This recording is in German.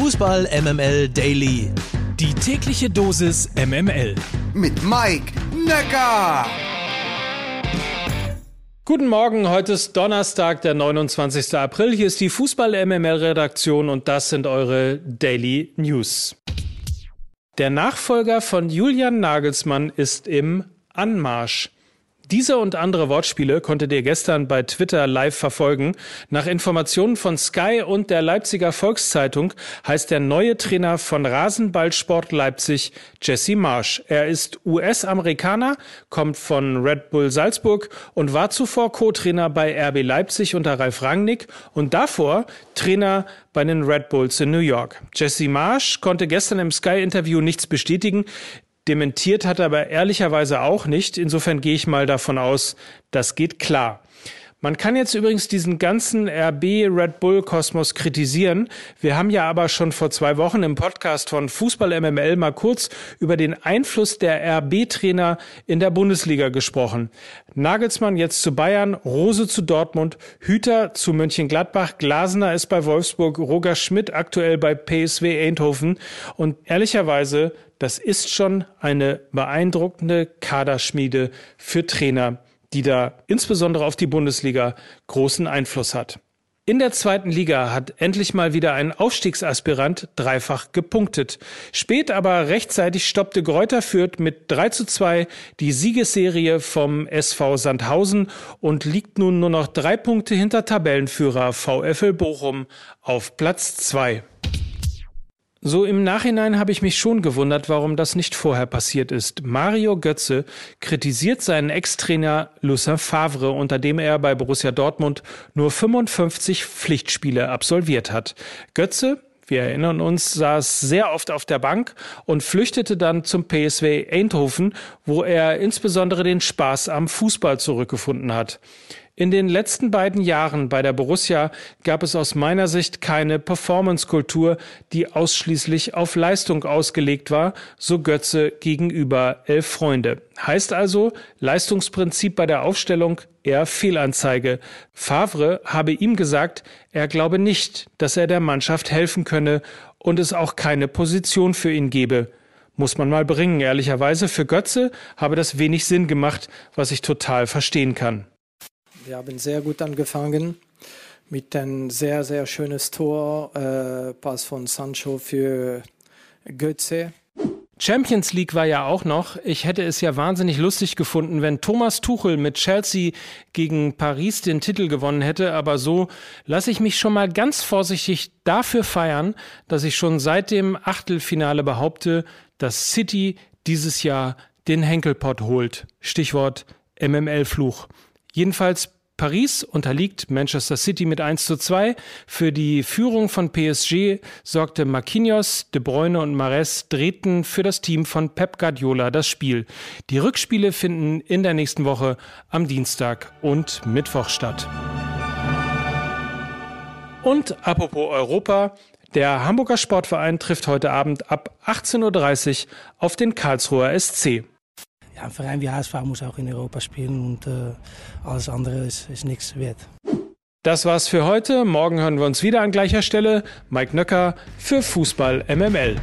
Fußball MML Daily. Die tägliche Dosis MML. Mit Mike Necker. Guten Morgen, heute ist Donnerstag, der 29. April. Hier ist die Fußball MML Redaktion und das sind eure Daily News. Der Nachfolger von Julian Nagelsmann ist im Anmarsch. Diese und andere Wortspiele konntet ihr gestern bei Twitter live verfolgen. Nach Informationen von Sky und der Leipziger Volkszeitung heißt der neue Trainer von Rasenballsport Leipzig Jesse Marsch. Er ist US-Amerikaner, kommt von Red Bull Salzburg und war zuvor Co-Trainer bei RB Leipzig unter Ralf Rangnick und davor Trainer bei den Red Bulls in New York. Jesse Marsch konnte gestern im Sky-Interview nichts bestätigen. Dementiert hat er aber ehrlicherweise auch nicht. Insofern gehe ich mal davon aus, das geht klar. Man kann jetzt übrigens diesen ganzen RB Red Bull Kosmos kritisieren. Wir haben ja aber schon vor zwei Wochen im Podcast von Fußball MML mal kurz über den Einfluss der RB Trainer in der Bundesliga gesprochen. Nagelsmann jetzt zu Bayern, Rose zu Dortmund, Hüter zu Mönchengladbach, Glasner ist bei Wolfsburg, Roger Schmidt aktuell bei PSW Eindhoven und ehrlicherweise das ist schon eine beeindruckende Kaderschmiede für Trainer, die da insbesondere auf die Bundesliga großen Einfluss hat. In der zweiten Liga hat endlich mal wieder ein Aufstiegsaspirant dreifach gepunktet. Spät aber rechtzeitig stoppte Gräuter Fürth mit 3 zu 2 die Siegesserie vom SV Sandhausen und liegt nun nur noch drei Punkte hinter Tabellenführer VfL Bochum auf Platz 2. So im Nachhinein habe ich mich schon gewundert, warum das nicht vorher passiert ist. Mario Götze kritisiert seinen Ex-Trainer Lucien Favre, unter dem er bei Borussia Dortmund nur 55 Pflichtspiele absolviert hat. Götze wir erinnern uns, saß sehr oft auf der Bank und flüchtete dann zum PSW Eindhoven, wo er insbesondere den Spaß am Fußball zurückgefunden hat. In den letzten beiden Jahren bei der Borussia gab es aus meiner Sicht keine Performance-Kultur, die ausschließlich auf Leistung ausgelegt war, so Götze gegenüber Elf Freunde. Heißt also, Leistungsprinzip bei der Aufstellung eher Fehlanzeige. Favre habe ihm gesagt, er glaube nicht, dass er der Mannschaft helfen könne und es auch keine Position für ihn gebe. Muss man mal bringen, ehrlicherweise. Für Götze habe das wenig Sinn gemacht, was ich total verstehen kann. Wir haben sehr gut angefangen mit einem sehr, sehr schönes Tor, äh, Pass von Sancho für Götze. Champions League war ja auch noch. Ich hätte es ja wahnsinnig lustig gefunden, wenn Thomas Tuchel mit Chelsea gegen Paris den Titel gewonnen hätte. Aber so lasse ich mich schon mal ganz vorsichtig dafür feiern, dass ich schon seit dem Achtelfinale behaupte, dass City dieses Jahr den Henkelpott holt. Stichwort MML-Fluch. Jedenfalls Paris unterliegt Manchester City mit 1 zu 2. Für die Führung von PSG sorgte Marquinhos, De Bruyne und Mares drehten für das Team von Pep Guardiola das Spiel. Die Rückspiele finden in der nächsten Woche am Dienstag und Mittwoch statt. Und apropos Europa, der Hamburger Sportverein trifft heute Abend ab 18.30 Uhr auf den Karlsruher SC ja, ein Verein wie HSV muss auch in Europa spielen und äh, alles andere ist, ist nichts wert. Das war's für heute. Morgen hören wir uns wieder an gleicher Stelle. Mike Nöcker für Fußball MML.